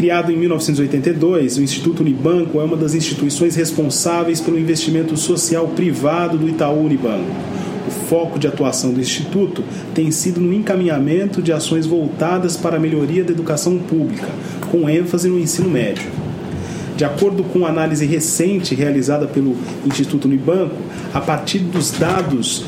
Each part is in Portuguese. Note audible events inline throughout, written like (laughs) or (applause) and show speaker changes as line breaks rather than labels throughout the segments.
Criado em 1982, o Instituto Unibanco é uma das instituições responsáveis pelo investimento social privado do Itaú Unibanco. O foco de atuação do Instituto tem sido no encaminhamento de ações voltadas para a melhoria da educação pública, com ênfase no ensino médio. De acordo com análise recente realizada pelo Instituto Unibanco, a partir dos dados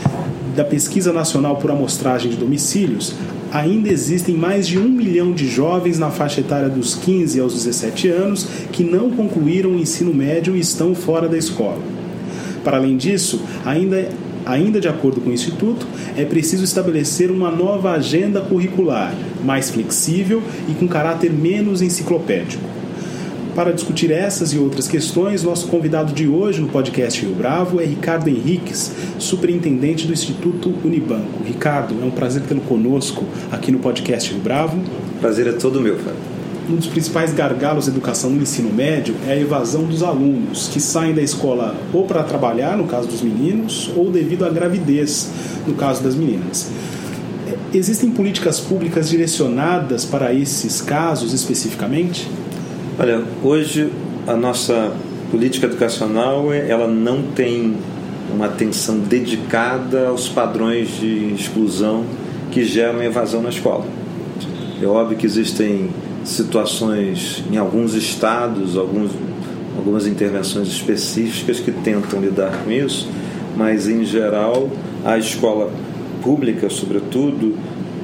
da Pesquisa Nacional por Amostragem de Domicílios, ainda existem mais de um milhão de jovens na faixa etária dos 15 aos 17 anos que não concluíram o ensino médio e estão fora da escola. Para além disso, ainda, ainda de acordo com o Instituto, é preciso estabelecer uma nova agenda curricular, mais flexível e com caráter menos enciclopédico. Para discutir essas e outras questões, nosso convidado de hoje no podcast Rio Bravo é Ricardo Henriques, superintendente do Instituto Unibanco. Ricardo, é um prazer tê-lo conosco aqui no podcast Rio Bravo.
Prazer é todo meu, Fábio.
Um dos principais gargalos da educação no ensino médio é a evasão dos alunos, que saem da escola ou para trabalhar, no caso dos meninos, ou devido à gravidez, no caso das meninas. Existem políticas públicas direcionadas para esses casos especificamente?
Olha, hoje a nossa política educacional ela não tem uma atenção dedicada aos padrões de exclusão que geram evasão na escola. É óbvio que existem situações em alguns estados, alguns, algumas intervenções específicas que tentam lidar com isso, mas em geral a escola pública, sobretudo,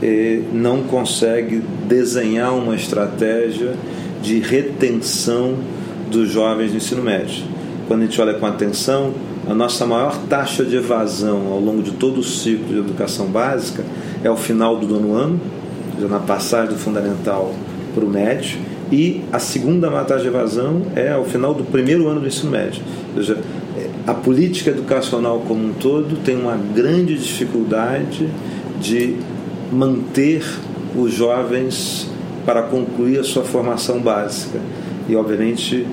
eh, não consegue desenhar uma estratégia de retenção dos jovens do ensino médio. Quando a gente olha com atenção, a nossa maior taxa de evasão ao longo de todo o ciclo de educação básica é o final do nono ano, na passagem do fundamental para o médio, e a segunda taxa de evasão é ao final do primeiro ano do ensino médio. Ou seja, a política educacional como um todo tem uma grande dificuldade de manter os jovens para concluir a sua formação básica. E, obviamente,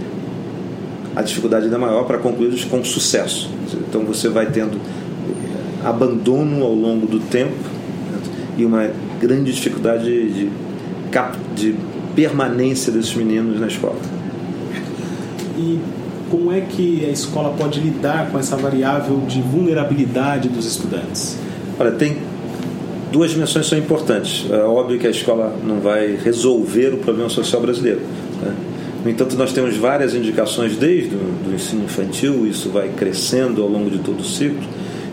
a dificuldade ainda maior para concluí-los com sucesso. Então, você vai tendo abandono ao longo do tempo né? e uma grande dificuldade de, de permanência desses meninos na escola.
E como é que a escola pode lidar com essa variável de vulnerabilidade dos estudantes?
Olha, tem duas dimensões são importantes. É óbvio que a escola não vai resolver o problema social brasileiro. Né? No entanto, nós temos várias indicações desde o ensino infantil, isso vai crescendo ao longo de todo o ciclo,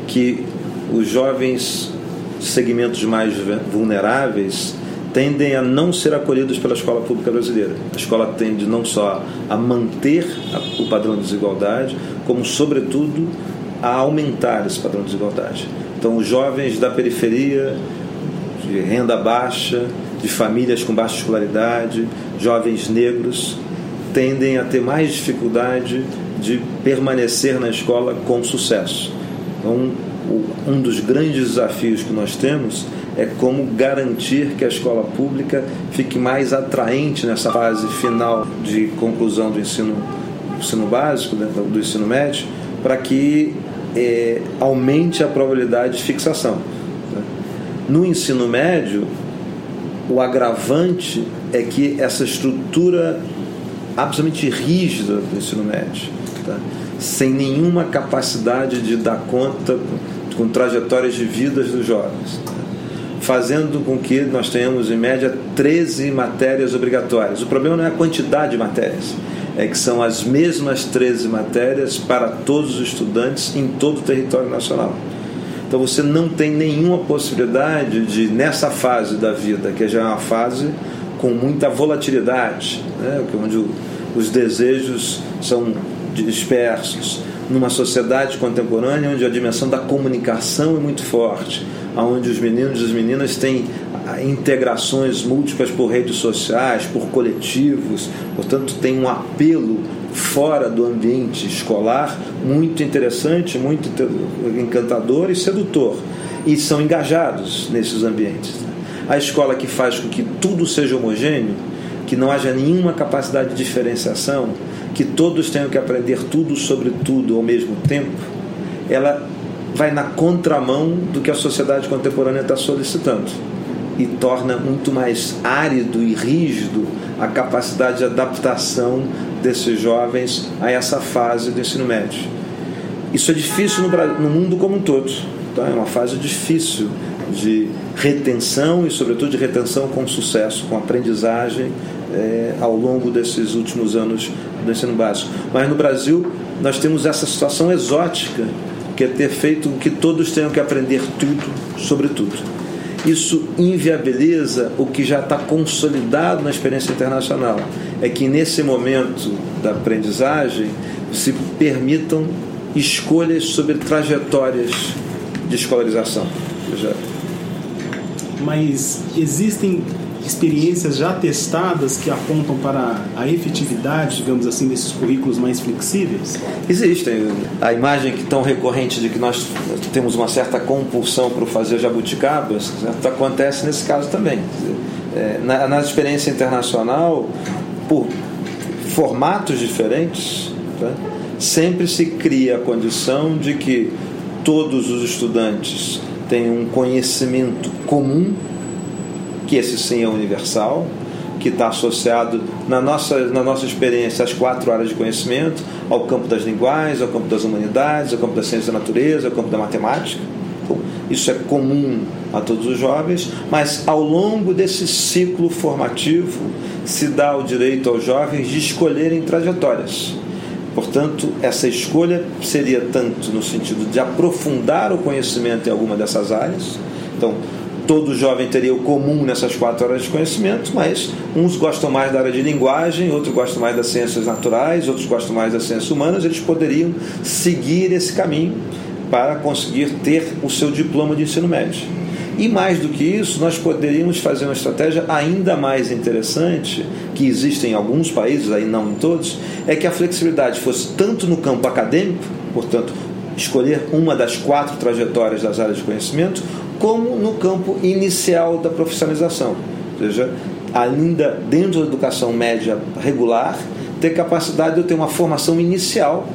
que os jovens segmentos mais vulneráveis tendem a não ser acolhidos pela escola pública brasileira. A escola tende não só a manter o padrão de desigualdade, como, sobretudo, a aumentar esse padrão de desigualdade. Então, os jovens da periferia, de renda baixa, de famílias com baixa escolaridade, jovens negros, tendem a ter mais dificuldade de permanecer na escola com sucesso. Então, um dos grandes desafios que nós temos é como garantir que a escola pública fique mais atraente nessa fase final de conclusão do ensino, do ensino básico, né, do ensino médio, para que é, aumente a probabilidade de fixação. Né? No ensino médio, o agravante é que essa estrutura absolutamente rígida do ensino médio, tá? sem nenhuma capacidade de dar conta com, trajetórias de vidas dos jovens, tá? fazendo com que nós tenhamos, em média, 13 matérias obrigatórias. O problema não é a quantidade de matérias, é que são as mesmas 13 matérias para todos os estudantes em todo o território nacional. Então você não tem nenhuma possibilidade de, nessa fase da vida, que já é uma fase com muita volatilidade, né? onde os desejos são dispersos, numa sociedade contemporânea onde a dimensão da comunicação é muito forte, onde os meninos e as meninas têm integrações múltiplas por redes sociais, por coletivos, portanto tem um apelo fora do ambiente escolar muito interessante, muito encantador e sedutor. E são engajados nesses ambientes. A escola que faz com que tudo seja homogêneo, que não haja nenhuma capacidade de diferenciação, que todos tenham que aprender tudo sobre tudo ao mesmo tempo, ela vai na contramão do que a sociedade contemporânea está solicitando e torna muito mais árido e rígido a capacidade de adaptação desses jovens a essa fase do ensino médio. Isso é difícil no, mundo como um todo. Tá? É uma fase difícil de retenção e, sobretudo, de retenção com sucesso, com aprendizagem é, ao longo desses últimos anos do ensino básico. Mas no Brasil, nós temos essa situação exótica, que é ter feito que todos tenham que aprender tudo sobre tudo. Isso inviabiliza o que já está consolidado na experiência internacional. É que nesse momento da aprendizagem se permitam escolhas sobre trajetórias de escolarização.
Mas existem experiências já testadas que apontam para a efetividade, digamos assim, desses currículos mais flexíveis?
Existem. A imagem que tão recorrente de que nós temos uma certa compulsão para fazer jabuticabas certo? acontece nesse caso também. É, na, experiência internacional, por formatos diferentes, tá? sempre se cria a condição de que todos os estudantes tenham um conhecimento comum que esse sim é universal, que está associado na nossa, na nossa experiência às quatro áreas de conhecimento, ao campo das linguagens, ao campo das humanidades, ao campo da ciência da natureza, ao campo da matemática. Então, isso é comum a todos os jovens, mas ao longo desse ciclo formativo se dá o direito aos jovens de escolherem trajetórias. Portanto, essa escolha seria tanto no sentido de aprofundar o conhecimento em alguma dessas áreas. Então, todo jovem teria o comum nessas quatro áreas de conhecimento, mas uns gostam mais da área de linguagem, outros gostam mais das ciências naturais, outros gostam mais das ciências humanas, eles poderiam seguir esse caminho para conseguir ter o seu diploma de ensino médio. E mais do que isso, nós poderíamos fazer uma estratégia ainda mais interessante, que existe em alguns países, aí não em todos, é que a flexibilidade fosse tanto no campo acadêmico, portanto, escolher uma das quatro trajetórias das áreas de conhecimento, como no campo inicial da profissionalização. Ou seja, ainda dentro da educação média regular, ter capacidade de ter uma formação inicial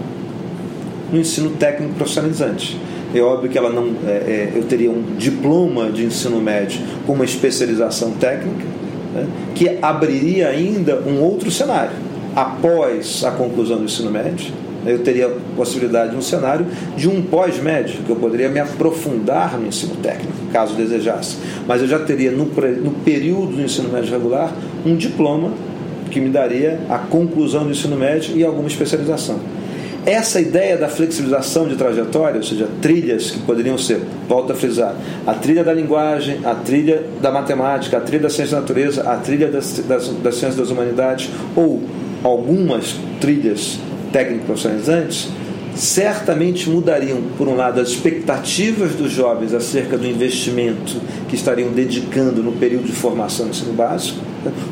no ensino técnico profissionalizante. É óbvio que ela não, é, é, eu teria um diploma de ensino médio com uma especialização técnica, né, que abriria ainda um outro cenário. Após a conclusão do ensino médio, eu teria a possibilidade de um cenário de um pós-médio, que eu poderia me aprofundar no ensino técnico, caso desejasse. Mas eu já teria, no, no período do ensino médio regular, um diploma que me daria a conclusão do ensino médio e alguma especialização. Essa ideia da flexibilização de trajetória, ou seja, trilhas que poderiam ser, volto a frisar, a trilha da linguagem, a trilha da matemática, a trilha da ciência da natureza, a trilha das, das, das ciências das humanidades, ou algumas trilhas técnico-profissionalizantes certamente mudariam, por um lado, as expectativas dos jovens acerca do investimento que estariam dedicando no período de formação do ensino básico,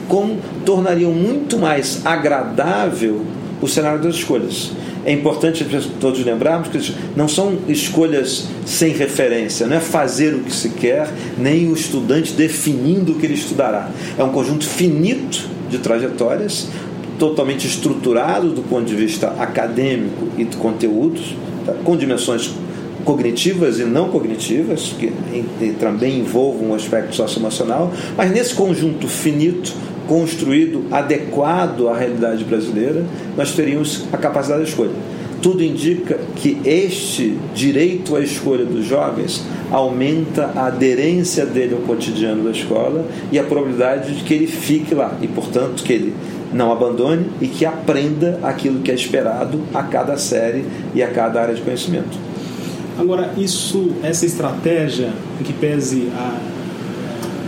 como tornariam muito mais agradável o cenário das escolhas. É importante todos lembrarmos que não são escolhas sem referência, não é fazer o que se quer, nem o estudante definindo o que ele estudará. É um conjunto finito de trajetórias, totalmente estruturado do ponto de vista acadêmico e de conteúdos, tá? com dimensões cognitivas e não cognitivas, que também envolvam um aspecto socioemocional, mas nesse conjunto finito, construído, adequado à realidade brasileira, nós teríamos a capacidade de escolha. Tudo indica que este direito à escolha dos jovens aumenta a aderência dele ao cotidiano da escola e a probabilidade de que ele fique lá e, portanto, que ele não abandone e que aprenda aquilo que é esperado a cada série e a cada área de conhecimento.
Agora, isso, essa estratégia em que pese a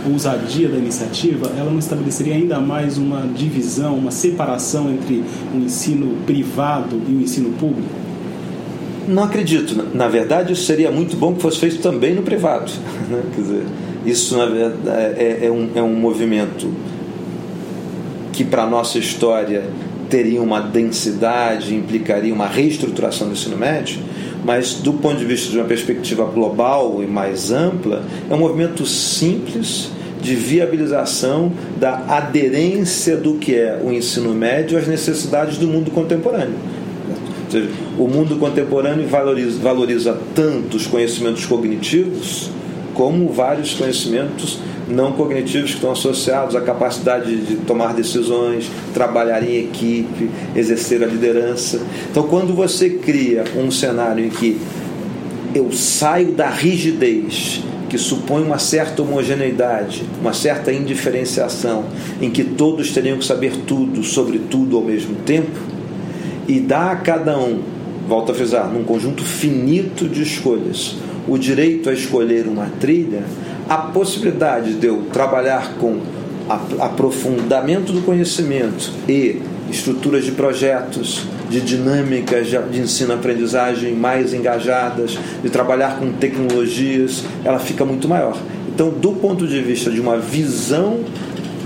ousadia da iniciativa, ela não estabeleceria ainda mais uma divisão, uma separação entre o ensino privado e o ensino público?
Não acredito. Na verdade, isso seria muito bom que fosse feito também no privado. (laughs) Né? Quer dizer, isso na verdade, é, é, um, é um movimento que para a nossa história teria uma densidade, implicaria uma reestruturação do ensino médio, mas do ponto de vista de uma perspectiva global e mais ampla, é um movimento simples de viabilização da aderência do que é o ensino médio às necessidades do mundo contemporâneo. Ou seja, o mundo contemporâneo valoriza, valoriza tanto os conhecimentos cognitivos como vários conhecimentos não cognitivos que estão associados à capacidade de tomar decisões, trabalhar em equipe, exercer a liderança. Então, quando você cria um cenário em que eu saio da rigidez que supõe uma certa homogeneidade, uma certa indiferenciação, em que todos teriam que saber tudo sobre tudo ao mesmo tempo, e dá a cada um, volto a frisar, num conjunto finito de escolhas, o direito a escolher uma trilha, a possibilidade de eu trabalhar com aprofundamento do conhecimento e estruturas de projetos, de dinâmicas de ensino-aprendizagem mais engajadas, de trabalhar com tecnologias, ela fica muito maior. Então, do ponto de vista de uma visão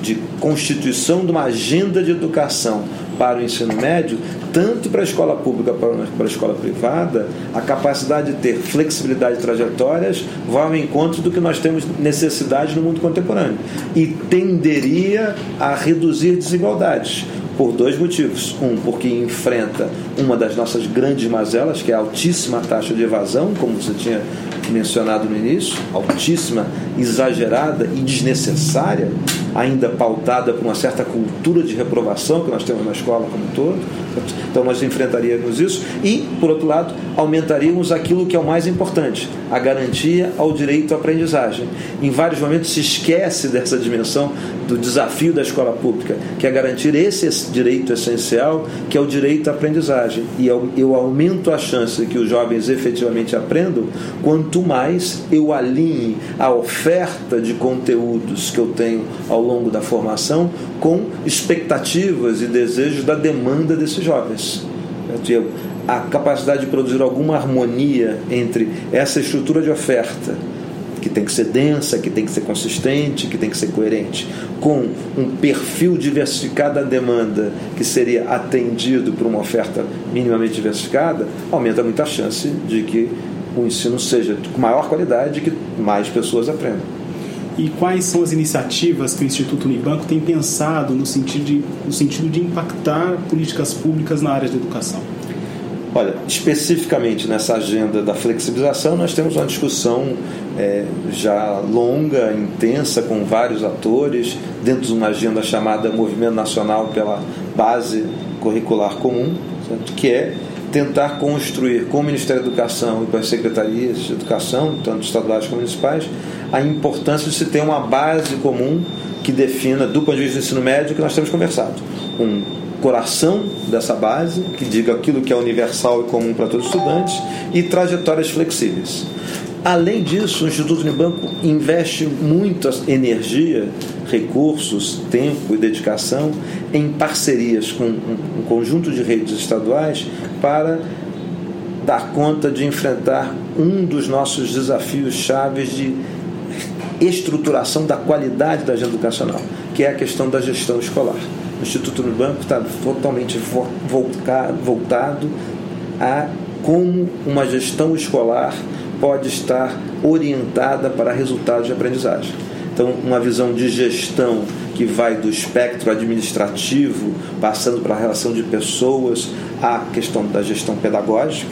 de constituição de uma agenda de educação para o ensino médio, tanto para a escola pública quanto para a escola privada, a capacidade de ter flexibilidade de trajetórias vai ao encontro do que nós temos necessidade no mundo contemporâneo e tenderia a reduzir desigualdades por dois motivos. Um, porque enfrenta uma das nossas grandes mazelas, que é a altíssima taxa de evasão, como você tinha mencionado no início, altíssima, exagerada e desnecessária, ainda pautada por uma certa cultura de reprovação que nós temos na escola como um todo. Então nós enfrentaríamos isso e, por outro lado, aumentaríamos aquilo que é o mais importante, a garantia ao direito à aprendizagem. Em vários momentos se esquece dessa dimensão do desafio da escola pública, que é garantir esse direito essencial, que é o direito à aprendizagem. E eu aumento a chance que os jovens efetivamente aprendam quanto mais eu alinhe a oferta de conteúdos que eu tenho ao longo da formação com expectativas e desejos da demanda desses jovens. A capacidade de produzir alguma harmonia entre essa estrutura de oferta que tem que ser densa, que tem que ser consistente, que tem que ser coerente, com um perfil diversificado da demanda que seria atendido por uma oferta minimamente diversificada, aumenta muito a chance de que o ensino seja com maior qualidade e que mais pessoas aprendam.
E quais são as iniciativas que o Instituto Unibanco tem pensado no sentido de, no sentido de impactar políticas públicas na área de educação?
Olha, especificamente nessa agenda da flexibilização, nós temos uma discussão é, já longa, intensa, com vários atores, dentro de uma agenda chamada Movimento Nacional pela Base Curricular Comum, certo? que é tentar construir com o Ministério da Educação e com as secretarias de educação, tanto estaduais como municipais, a importância de se ter uma base comum que defina, do ponto de vista do ensino médio, que nós temos conversado. Um coração dessa base, que diga aquilo que é universal e comum para todos os estudantes, e trajetórias flexíveis. Além disso, o Instituto Unibanco investe muita energia, recursos, tempo e dedicação em parcerias com um conjunto de redes estaduais para dar conta de enfrentar um dos nossos desafios chaves de estruturação da qualidade da agenda educacional, que é a questão da gestão escolar. O Instituto Unibanco está totalmente voltado a como uma gestão escolar pode estar orientada para resultados de aprendizagem. Então, uma visão de gestão que vai do espectro administrativo, passando para a relação de pessoas, à questão da gestão pedagógica,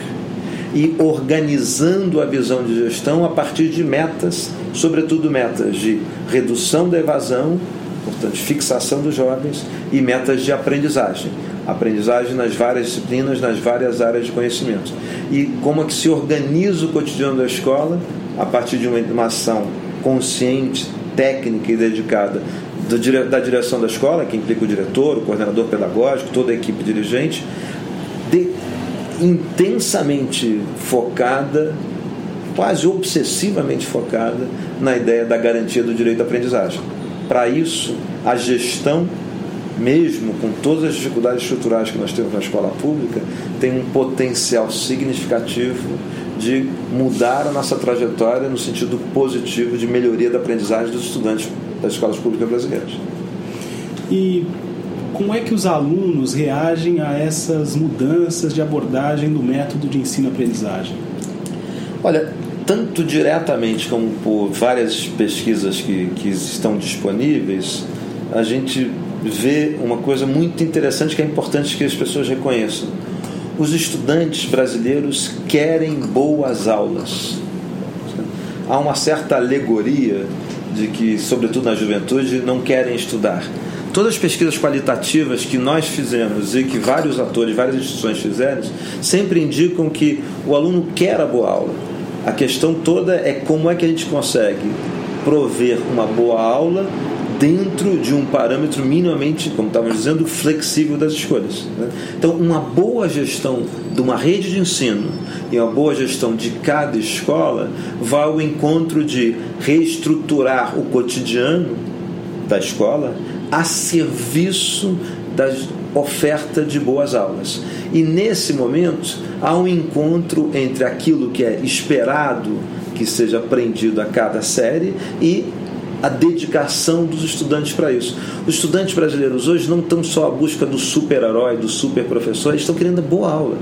e organizando a visão de gestão a partir de metas, sobretudo metas de redução da evasão, portanto, fixação dos jovens, e metas de aprendizagem aprendizagem nas várias disciplinas, nas várias áreas de conhecimento. E como é que se organiza o cotidiano da escola a partir de uma ação consciente, técnica e dedicada da direção da escola, que implica o diretor, o coordenador pedagógico, toda a equipe dirigente, de, intensamente focada, quase obsessivamente focada na ideia da garantia do direito à aprendizagem. Para isso, a gestão mesmo com todas as dificuldades estruturais que nós temos na escola pública, tem um potencial significativo de mudar a nossa trajetória no sentido positivo de melhoria da aprendizagem dos estudantes das escolas públicas brasileiras.
E como é que os alunos reagem a essas mudanças de abordagem do método de ensino-aprendizagem?
Olha, tanto diretamente como por várias pesquisas que, que estão disponíveis, a gente vê uma coisa muito interessante que é importante que as pessoas reconheçam. Os estudantes brasileiros querem boas aulas. Há uma certa alegoria de que, sobretudo na juventude, não querem estudar. Todas as pesquisas qualitativas que nós fizemos e que vários atores, várias instituições fizeram, sempre indicam que o aluno quer a boa aula. A questão toda é como é que a gente consegue prover uma boa aula dentro de um parâmetro minimamente, como estávamos dizendo, flexível das escolhas. Né? Então, uma boa gestão de uma rede de ensino e uma boa gestão de cada escola vai ao encontro de reestruturar o cotidiano da escola a serviço da oferta de boas aulas. E nesse momento há um encontro entre aquilo que é esperado que seja aprendido a cada série e a dedicação dos estudantes para isso. Os estudantes brasileiros hoje não estão só à busca do super-herói, do super-professor, eles estão querendo boa aula.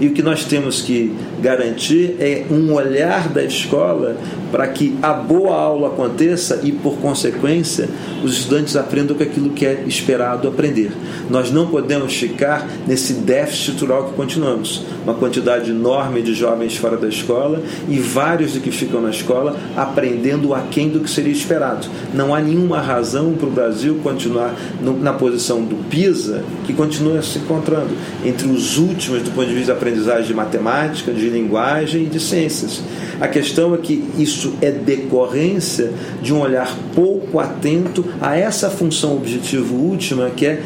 E o que nós temos que garantir é um olhar da escola para que a boa aula aconteça e, por consequência, os estudantes aprendam com aquilo que é esperado aprender. Nós não podemos ficar nesse déficit estrutural que continuamos. Uma quantidade enorme de jovens fora da escola e vários de que ficam na escola aprendendo aquém do que seria esperado. Não há nenhuma razão para o Brasil continuar na posição do PISA, que continua se encontrando entre os últimos do ponto de de aprendizagem de matemática, de linguagem e de ciências. A questão é que isso é decorrência de um olhar pouco atento a essa função objetivo última que é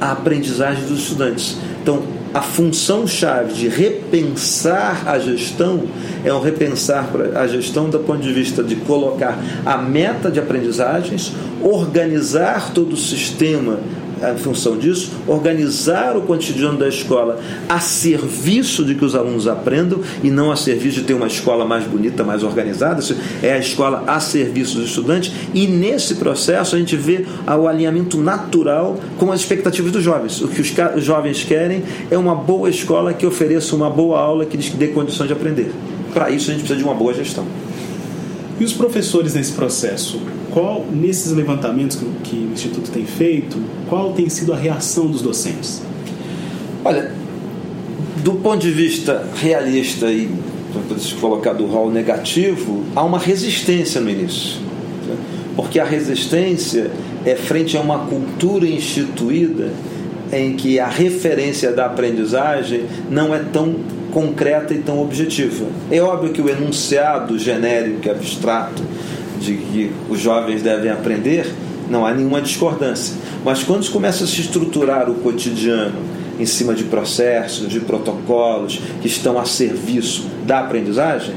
a aprendizagem dos estudantes. Então, a função chave de repensar a gestão é um repensar a gestão do ponto de vista de colocar a meta de aprendizagens, organizar todo o sistema em função disso, organizar o cotidiano da escola a serviço de que os alunos aprendam e não a serviço de ter uma escola mais bonita, mais organizada. É a escola a serviço dos estudantes e nesse processo a gente vê o alinhamento natural com as expectativas dos jovens. O que os jovens querem é uma boa escola que ofereça uma boa aula que lhes dê condições de aprender. Para isso a gente precisa de uma boa gestão.
E os professores nesse processo? qual, nesses levantamentos que, que o Instituto tem feito, qual tem sido a reação dos docentes?
Olha, do ponto de vista realista e se colocar do rol negativo, há uma resistência no início. Porque a resistência é frente a uma cultura instituída em que a referência da aprendizagem não é tão concreta e tão objetiva. É óbvio que o enunciado genérico, abstrato, de que os jovens devem aprender, não há nenhuma discordância. Mas quando começa a se estruturar o cotidiano em cima de processos, de protocolos que estão a serviço da aprendizagem,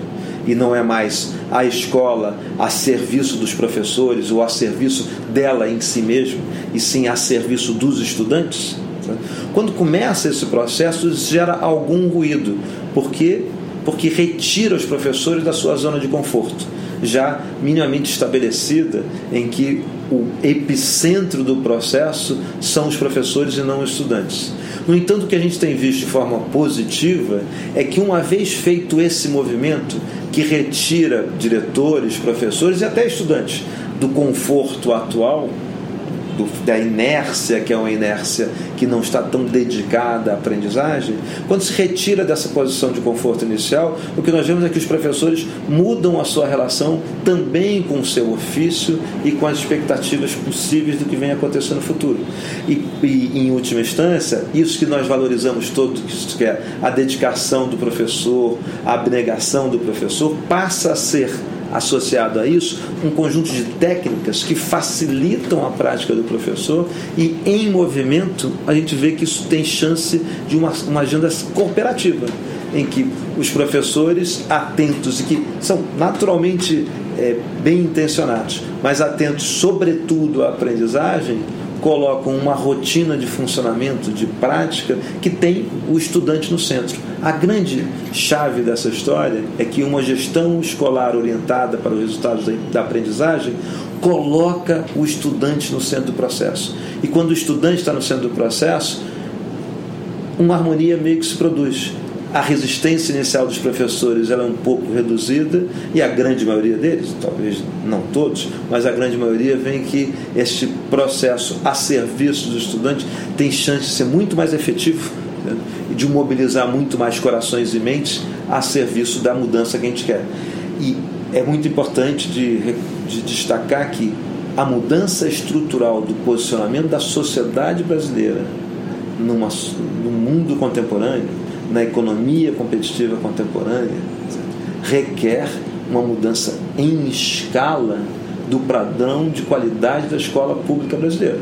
e não é mais a escola a serviço dos professores ou a serviço dela em si mesmo, e sim a serviço dos estudantes. Né? Quando começa esse processo, gera algum ruído. Por quê? Porque retira os professores da sua zona de conforto já minimamente estabelecida em que o epicentro do processo são os professores e não os estudantes. No entanto, o que a gente tem visto de forma positiva é que, uma vez feito esse movimento que retira diretores, professores e até estudantes do conforto atual, do, da inércia, que é uma inércia que não está tão dedicada à aprendizagem, quando se retira dessa posição de conforto inicial, o que nós vemos é que os professores mudam a sua relação também com o seu ofício e com as expectativas possíveis do que vem acontecer no futuro. E, e em última instância, isso que nós valorizamos todos, que é a dedicação do professor, a abnegação do professor, passa a ser associado a isso um conjunto de técnicas que facilitam a prática do professor e em movimento a gente vê que isso tem chance de uma, uma agenda cooperativa em que os professores atentos e que são naturalmente é, bem intencionados, mas atentos sobretudo à aprendizagem, colocam uma rotina de funcionamento, de prática, que tem o estudante no centro. A grande chave dessa história é que uma gestão escolar orientada para os resultados da aprendizagem coloca o estudante no centro do processo. E quando o estudante está no centro do processo, uma harmonia meio que se produz. A resistência inicial dos professores ela é um pouco reduzida e a grande maioria deles, talvez não todos, mas a grande maioria vem que este processo a serviço do estudante tem chance de ser muito mais efetivo né, e de mobilizar muito mais corações e mentes a serviço da mudança que a gente quer. E é muito importante de, de destacar que a mudança estrutural do posicionamento da sociedade brasileira numa, no mundo contemporâneo, na economia competitiva contemporânea, requer uma mudança em escala do padrão de qualidade da escola pública brasileira.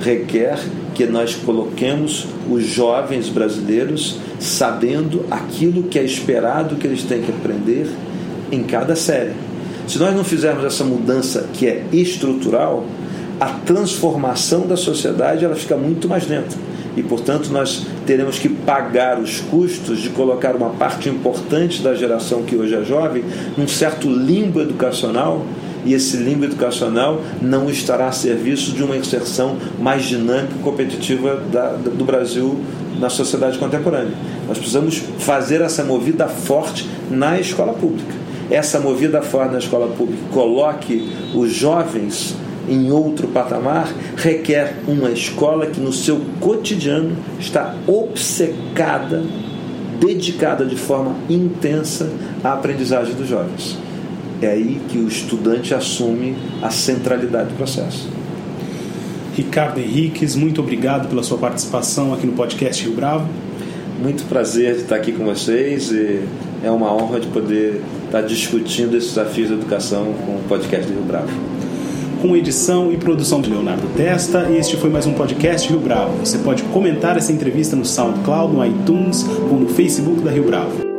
Requer que nós coloquemos os jovens brasileiros sabendo aquilo que é esperado que eles têm que aprender em cada série. Se nós não fizermos essa mudança que é estrutural, a transformação da sociedade ela fica muito mais lenta e, portanto, nós teremos que pagar os custos de colocar uma parte importante da geração que hoje é jovem num certo limbo educacional e esse limbo educacional não estará a serviço de uma inserção mais dinâmica e competitiva da, do Brasil na sociedade contemporânea. Nós precisamos fazer essa movida forte na escola pública. Essa movida forte na escola pública coloque os jovens em outro patamar, requer uma escola que no seu cotidiano está obcecada, dedicada de forma intensa à aprendizagem dos jovens. É aí que o estudante assume a centralidade do processo.
Ricardo Henriques, muito obrigado pela sua participação aqui no podcast Rio Bravo.
Muito prazer de estar aqui com vocês e é uma honra de poder estar discutindo esses desafios da educação com o podcast do Rio Bravo
com edição e produção de Leonardo Testa. E este foi mais um podcast Rio Bravo. Você pode comentar essa entrevista no SoundCloud, no iTunes ou no Facebook da Rio Bravo.